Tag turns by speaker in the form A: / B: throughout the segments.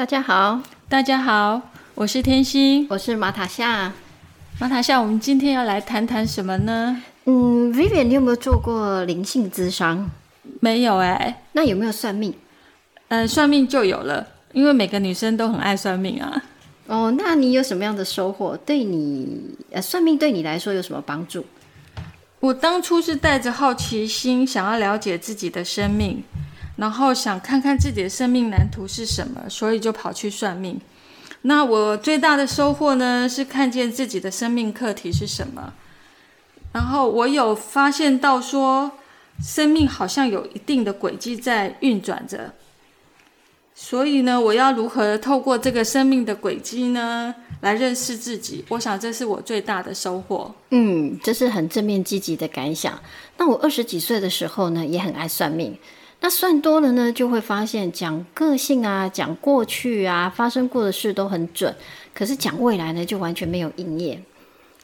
A: 大家好，
B: 大家好，我是天心，
A: 我是马塔夏。
B: 马塔夏，我们今天要来谈谈什么呢？
A: 嗯，Vivian，你有没有做过灵性咨商？
B: 没有哎。
A: 那有没有算命？
B: 呃，算命就有了，因为每个女生都很爱算命啊。
A: 哦，那你有什么样的收获？对你，呃，算命对你来说有什么帮助？
B: 我当初是带着好奇心，想要了解自己的生命，然后想看看自己的生命蓝图是什么，所以就跑去算命。那我最大的收获呢，是看见自己的生命课题是什么。然后我有发现到说，生命好像有一定的轨迹在运转着。所以呢，我要如何透过这个生命的轨迹呢，来认识自己？我想这是我最大的收获。
A: 嗯，这是很正面积极的感想。那我二十几岁的时候呢，也很爱算命。那算多了呢，就会发现讲个性啊、讲过去啊、发生过的事都很准，可是讲未来呢，就完全没有应验。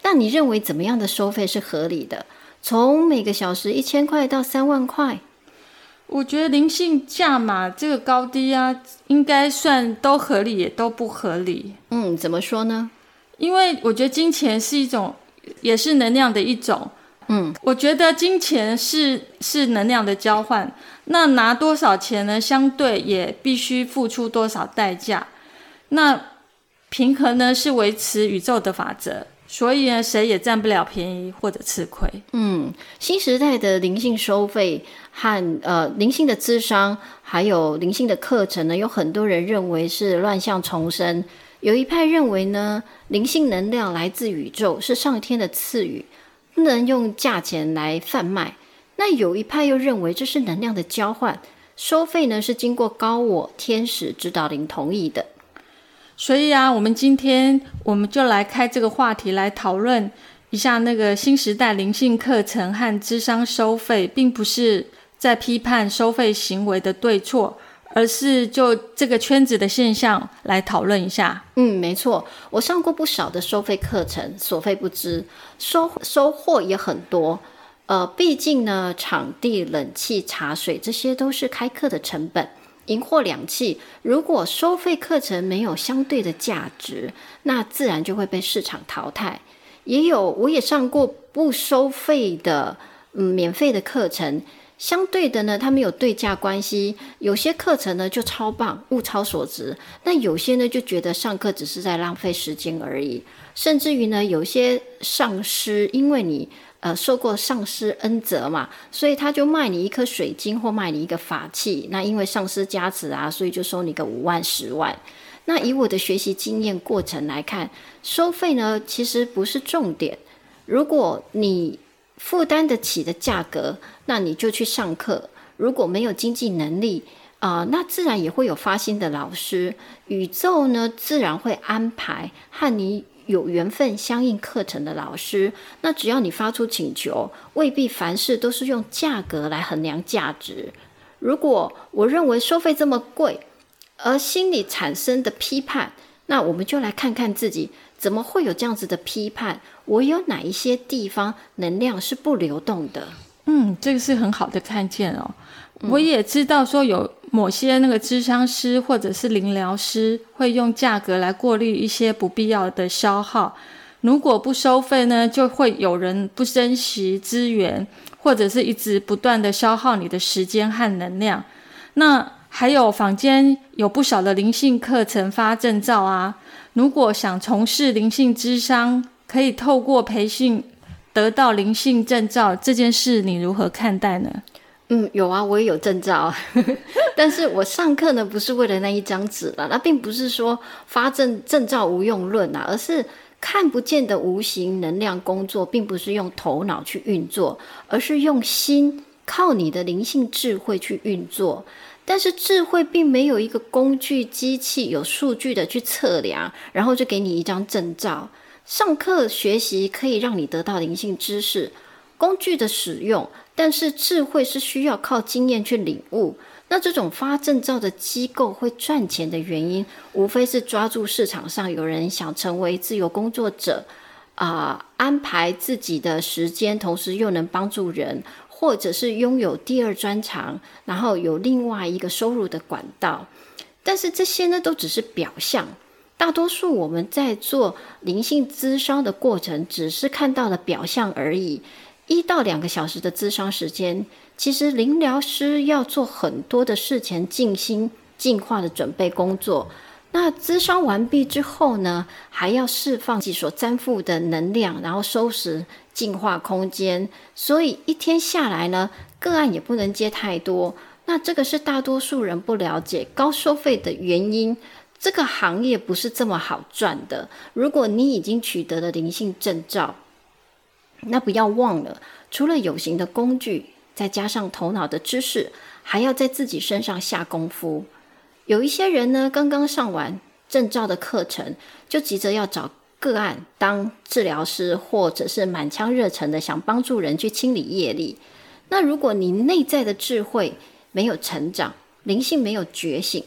A: 那你认为怎么样的收费是合理的？从每个小时一千块到三万块？
B: 我觉得灵性价码这个高低啊，应该算都合理，也都不合理。
A: 嗯，怎么说呢？
B: 因为我觉得金钱是一种，也是能量的一种。嗯，我觉得金钱是是能量的交换，那拿多少钱呢？相对也必须付出多少代价。那平衡呢，是维持宇宙的法则，所以呢，谁也占不了便宜或者吃亏。
A: 嗯，新时代的灵性收费和呃灵性的智商，还有灵性的课程呢，有很多人认为是乱象重生。有一派认为呢，灵性能量来自宇宙，是上天的赐予。不能用价钱来贩卖。那有一派又认为这是能量的交换，收费呢是经过高我、天使、指导灵同意的。
B: 所以啊，我们今天我们就来开这个话题来讨论一下那个新时代灵性课程和智商收费，并不是在批判收费行为的对错。而是就这个圈子的现象来讨论一下。
A: 嗯，没错，我上过不少的收费课程，所费不赀，收收获也很多。呃，毕竟呢，场地、冷气、茶水这些都是开课的成本，银货两讫。如果收费课程没有相对的价值，那自然就会被市场淘汰。也有，我也上过不收费的，嗯，免费的课程。相对的呢，他们有对价关系，有些课程呢就超棒，物超所值；那有些呢就觉得上课只是在浪费时间而已。甚至于呢，有些上师因为你呃受过上师恩泽嘛，所以他就卖你一颗水晶或卖你一个法器。那因为上师加持啊，所以就收你个五万十万。那以我的学习经验过程来看，收费呢其实不是重点。如果你负担得起的价格，那你就去上课。如果没有经济能力啊，那自然也会有发心的老师。宇宙呢，自然会安排和你有缘分相应课程的老师。那只要你发出请求，未必凡事都是用价格来衡量价值。如果我认为收费这么贵，而心里产生的批判，那我们就来看看自己。怎么会有这样子的批判？我有哪一些地方能量是不流动的？
B: 嗯，这个是很好的看见哦。我也知道说有某些那个智商师或者是灵疗师会用价格来过滤一些不必要的消耗。如果不收费呢，就会有人不珍惜资源，或者是一直不断的消耗你的时间和能量。那还有坊间有不少的灵性课程发证照啊。如果想从事灵性之商，可以透过培训得到灵性证照，这件事你如何看待呢？
A: 嗯，有啊，我也有证照，但是我上课呢不是为了那一张纸了，那并不是说发证证照无用论啊，而是看不见的无形能量工作，并不是用头脑去运作，而是用心，靠你的灵性智慧去运作。但是智慧并没有一个工具机器有数据的去测量，然后就给你一张证照。上课学习可以让你得到灵性知识，工具的使用，但是智慧是需要靠经验去领悟。那这种发证照的机构会赚钱的原因，无非是抓住市场上有人想成为自由工作者，啊，安排自己的时间，同时又能帮助人。或者是拥有第二专长，然后有另外一个收入的管道。但是这些呢，都只是表象。大多数我们在做灵性咨商的过程，只是看到了表象而已。一到两个小时的咨商时间，其实灵疗师要做很多的事前静心净化的准备工作。那咨商完毕之后呢，还要释放自己所沾附的能量，然后收拾净化空间。所以一天下来呢，个案也不能接太多。那这个是大多数人不了解高收费的原因。这个行业不是这么好赚的。如果你已经取得了灵性证照，那不要忘了，除了有形的工具，再加上头脑的知识，还要在自己身上下功夫。有一些人呢，刚刚上完证照的课程，就急着要找个案当治疗师，或者是满腔热忱的想帮助人去清理业力。那如果你内在的智慧没有成长，灵性没有觉醒，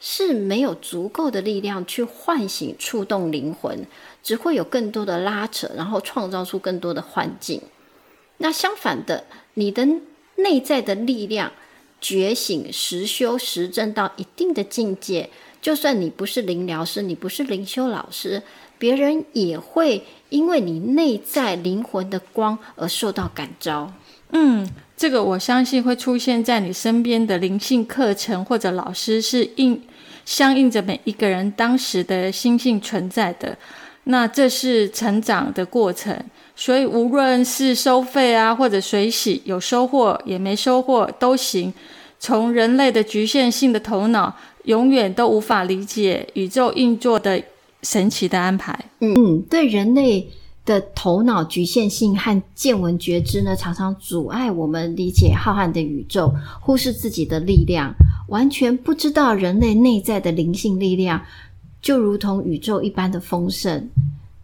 A: 是没有足够的力量去唤醒、触动灵魂，只会有更多的拉扯，然后创造出更多的幻境。那相反的，你的内在的力量。觉醒、实修、实证到一定的境界，就算你不是灵疗师，你不是灵修老师，别人也会因为你内在灵魂的光而受到感召。
B: 嗯，这个我相信会出现在你身边的灵性课程或者老师是应相应着每一个人当时的心性存在的。那这是成长的过程，所以无论是收费啊，或者水洗，有收获也没收获都行。从人类的局限性的头脑，永远都无法理解宇宙运作的神奇的安排。
A: 嗯嗯，对人类的头脑局限性和见闻觉知呢，常常阻碍我们理解浩瀚的宇宙，忽视自己的力量，完全不知道人类内在的灵性力量。就如同宇宙一般的丰盛。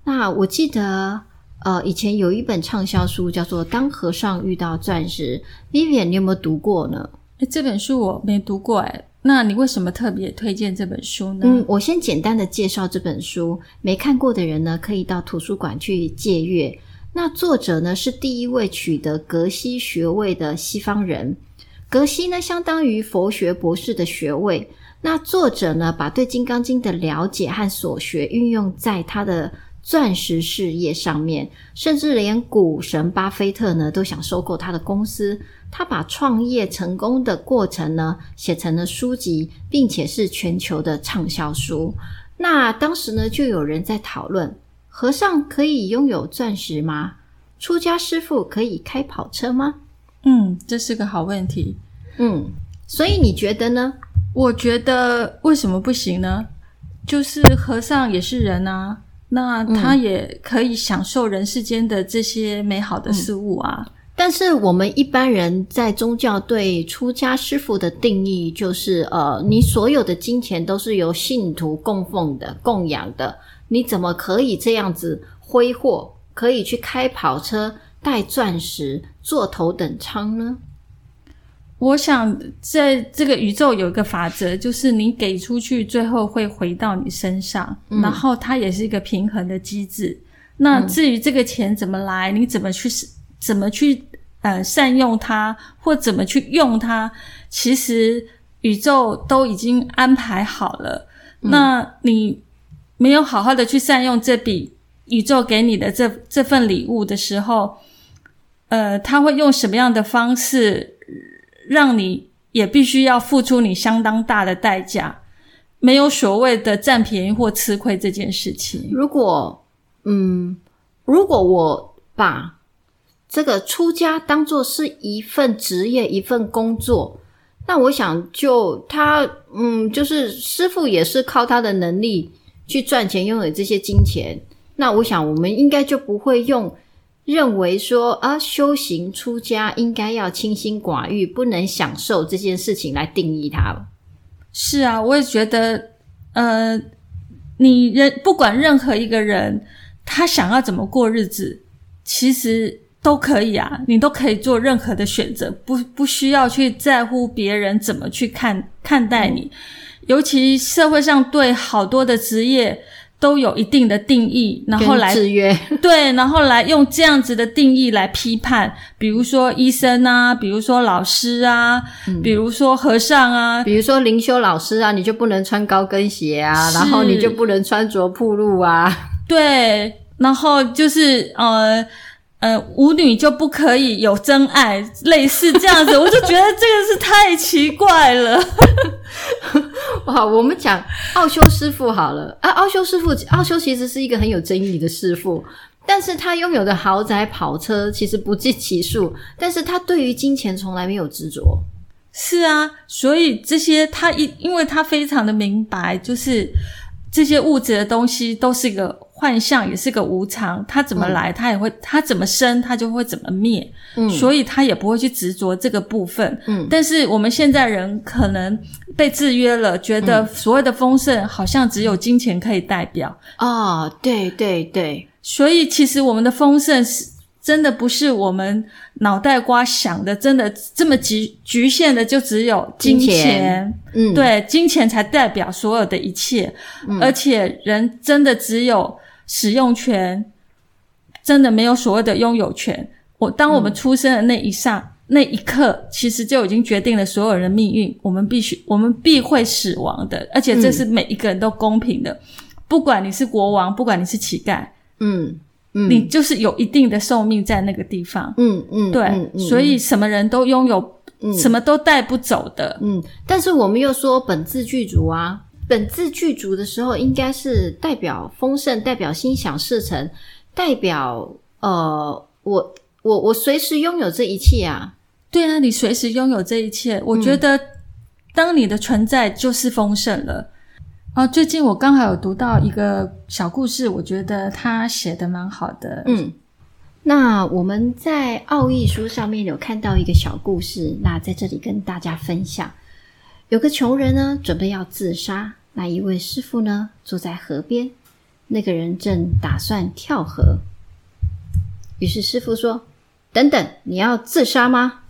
A: 那我记得，呃，以前有一本畅销书叫做《当和尚遇到钻石》，Vivian，你有没有读过呢？
B: 这本书我没读过，哎，那你为什么特别推荐这本书呢？
A: 嗯，我先简单的介绍这本书，没看过的人呢，可以到图书馆去借阅。那作者呢，是第一位取得格西学位的西方人，格西呢，相当于佛学博士的学位。那作者呢，把对《金刚经》的了解和所学运用在他的钻石事业上面，甚至连股神巴菲特呢都想收购他的公司。他把创业成功的过程呢写成了书籍，并且是全球的畅销书。那当时呢，就有人在讨论：和尚可以拥有钻石吗？出家师傅可以开跑车吗？
B: 嗯，这是个好问题。
A: 嗯，所以你觉得呢？
B: 我觉得为什么不行呢？就是和尚也是人啊，那他也可以享受人世间的这些美好的事物啊。
A: 但是我们一般人在宗教对出家师傅的定义，就是呃，你所有的金钱都是由信徒供奉的、供养的，你怎么可以这样子挥霍？可以去开跑车、戴钻石、坐头等舱呢？
B: 我想，在这个宇宙有一个法则，就是你给出去，最后会回到你身上，然后它也是一个平衡的机制。那至于这个钱怎么来，你怎么去怎么去呃善用它，或怎么去用它，其实宇宙都已经安排好了。那你没有好好的去善用这笔宇宙给你的这这份礼物的时候，呃，他会用什么样的方式？让你也必须要付出你相当大的代价，没有所谓的占便宜或吃亏这件事情。
A: 如果，嗯，如果我把这个出家当做是一份职业、一份工作，那我想就他，嗯，就是师傅也是靠他的能力去赚钱，拥有这些金钱。那我想我们应该就不会用。认为说啊，修行出家应该要清心寡欲，不能享受这件事情来定义它了。
B: 是啊，我也觉得，呃，你人不管任何一个人，他想要怎么过日子，其实都可以啊，你都可以做任何的选择，不不需要去在乎别人怎么去看看待你。尤其社会上对好多的职业都有一定的定义，然后来
A: 制约，
B: 对，然后来用这样子的定义来批判，比如说医生啊，比如说老师啊，比如说和尚啊，
A: 比如说灵修老师啊，你就不能穿高跟鞋啊，然后你就不能穿着铺路啊，
B: 对，然后就是呃。呃，舞女就不可以有真爱，类似这样子，我就觉得这个是太奇怪了。
A: 哇，我们讲奥修师傅好了啊，奥修师傅，奥修其实是一个很有争议的师傅，但是他拥有的豪宅跑车其实不计其数，但是他对于金钱从来没有执着。
B: 是啊，所以这些他因因为他非常的明白，就是这些物质的东西都是一个。幻象也是个无常，它怎么来，它也会；它怎么生，它就会怎么灭。嗯，所以他也不会去执着这个部分。嗯，但是我们现在人可能被制约了，觉得所谓的丰盛好像只有金钱可以代表。
A: 哦，对对对，
B: 所以其实我们的丰盛是。真的不是我们脑袋瓜想的，真的这么局局限的，就只有金钱。嗯，对，金钱才代表所有的一切，而且人真的只有使用权，真的没有所谓的拥有权。我当我们出生的那一刹那一刻，其实就已经决定了所有人的命运。我们必须，我们必会死亡的，而且这是每一个人都公平的，不管你是国王，不管你是乞丐，嗯。你就是有一定的寿命在那个地方，嗯嗯，对，所以什么人都拥有，什么都带不走的，
A: 嗯。但是我们又说本自具足啊，本自具足的时候，应该是代表丰盛，代表心想事成，代表呃，我我我随时拥有这一切啊。
B: 对啊，你随时拥有这一切，我觉得当你的存在就是丰盛了。啊，最近我刚好有读到一个小故事，我觉得他写的蛮好的。
A: 嗯，那我们在奥义书上面有看到一个小故事，那在这里跟大家分享。有个穷人呢，准备要自杀，那一位师傅呢，坐在河边，那个人正打算跳河，于是师傅说：“等等，你要自杀吗？”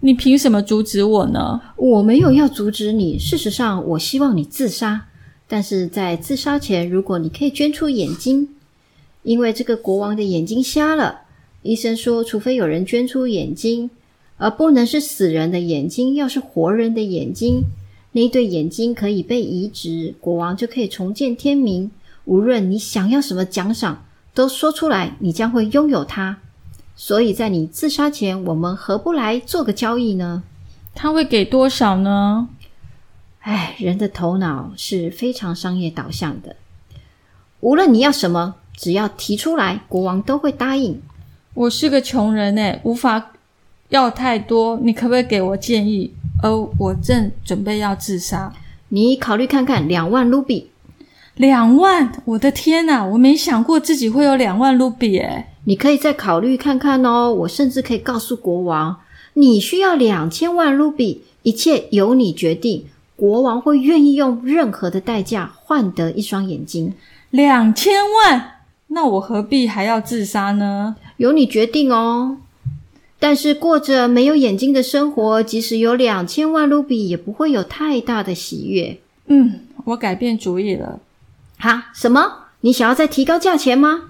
B: 你凭什么阻止我呢？
A: 我没有要阻止你。事实上，我希望你自杀。但是在自杀前，如果你可以捐出眼睛，因为这个国王的眼睛瞎了。医生说，除非有人捐出眼睛，而不能是死人的眼睛，要是活人的眼睛，那一对眼睛可以被移植，国王就可以重见天明。无论你想要什么奖赏，都说出来，你将会拥有它。所以在你自杀前，我们何不来做个交易呢？
B: 他会给多少呢？
A: 哎，人的头脑是非常商业导向的。无论你要什么，只要提出来，国王都会答应。
B: 我是个穷人哎，无法要太多。你可不可以给我建议？而我正准备要自杀，
A: 你考虑看看，两万卢比。
B: 两万！我的天哪，我没想过自己会有两万卢比哎。
A: 你可以再考虑看看哦。我甚至可以告诉国王，你需要两千万卢比，一切由你决定。国王会愿意用任何的代价换得一双眼睛。
B: 两千万？那我何必还要自杀呢？
A: 由你决定哦。但是过着没有眼睛的生活，即使有两千万卢比，也不会有太大的喜悦。
B: 嗯，我改变主意了。
A: 哈？什么？你想要再提高价钱吗？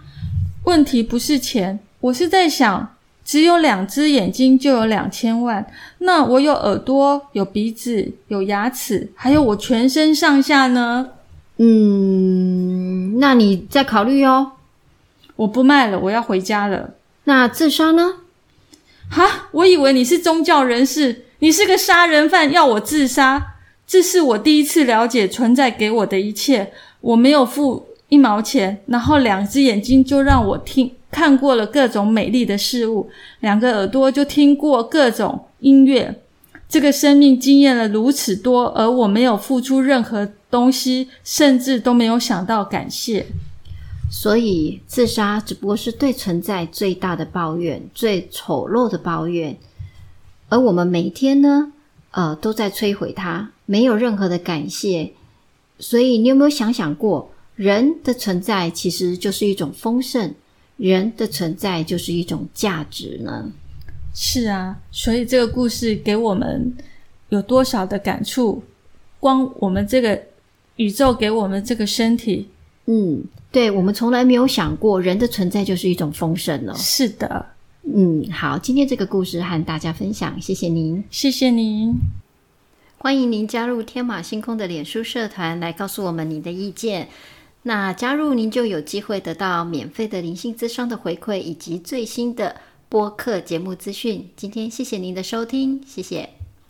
B: 问题不是钱，我是在想，只有两只眼睛就有两千万，那我有耳朵、有鼻子、有牙齿，还有我全身上下呢？
A: 嗯，那你再考虑哦。
B: 我不卖了，我要回家了。
A: 那自杀呢？
B: 哈，我以为你是宗教人士，你是个杀人犯，要我自杀？这是我第一次了解存在给我的一切，我没有付。一毛钱，然后两只眼睛就让我听看过了各种美丽的事物，两个耳朵就听过各种音乐。这个生命经验了如此多，而我没有付出任何东西，甚至都没有想到感谢。
A: 所以自杀只不过是对存在最大的抱怨，最丑陋的抱怨。而我们每天呢，呃，都在摧毁它，没有任何的感谢。所以你有没有想想过？人的存在其实就是一种丰盛，人的存在就是一种价值呢。
B: 是啊，所以这个故事给我们有多少的感触？光我们这个宇宙给我们这个身体，
A: 嗯，对，我们从来没有想过人的存在就是一种丰盛呢。
B: 是的，
A: 嗯，好，今天这个故事和大家分享，谢谢您，
B: 谢谢您，
A: 欢迎您加入天马星空的脸书社团来告诉我们你的意见。那加入您就有机会得到免费的灵性咨商的回馈以及最新的播客节目资讯。今天谢谢您的收听，谢谢。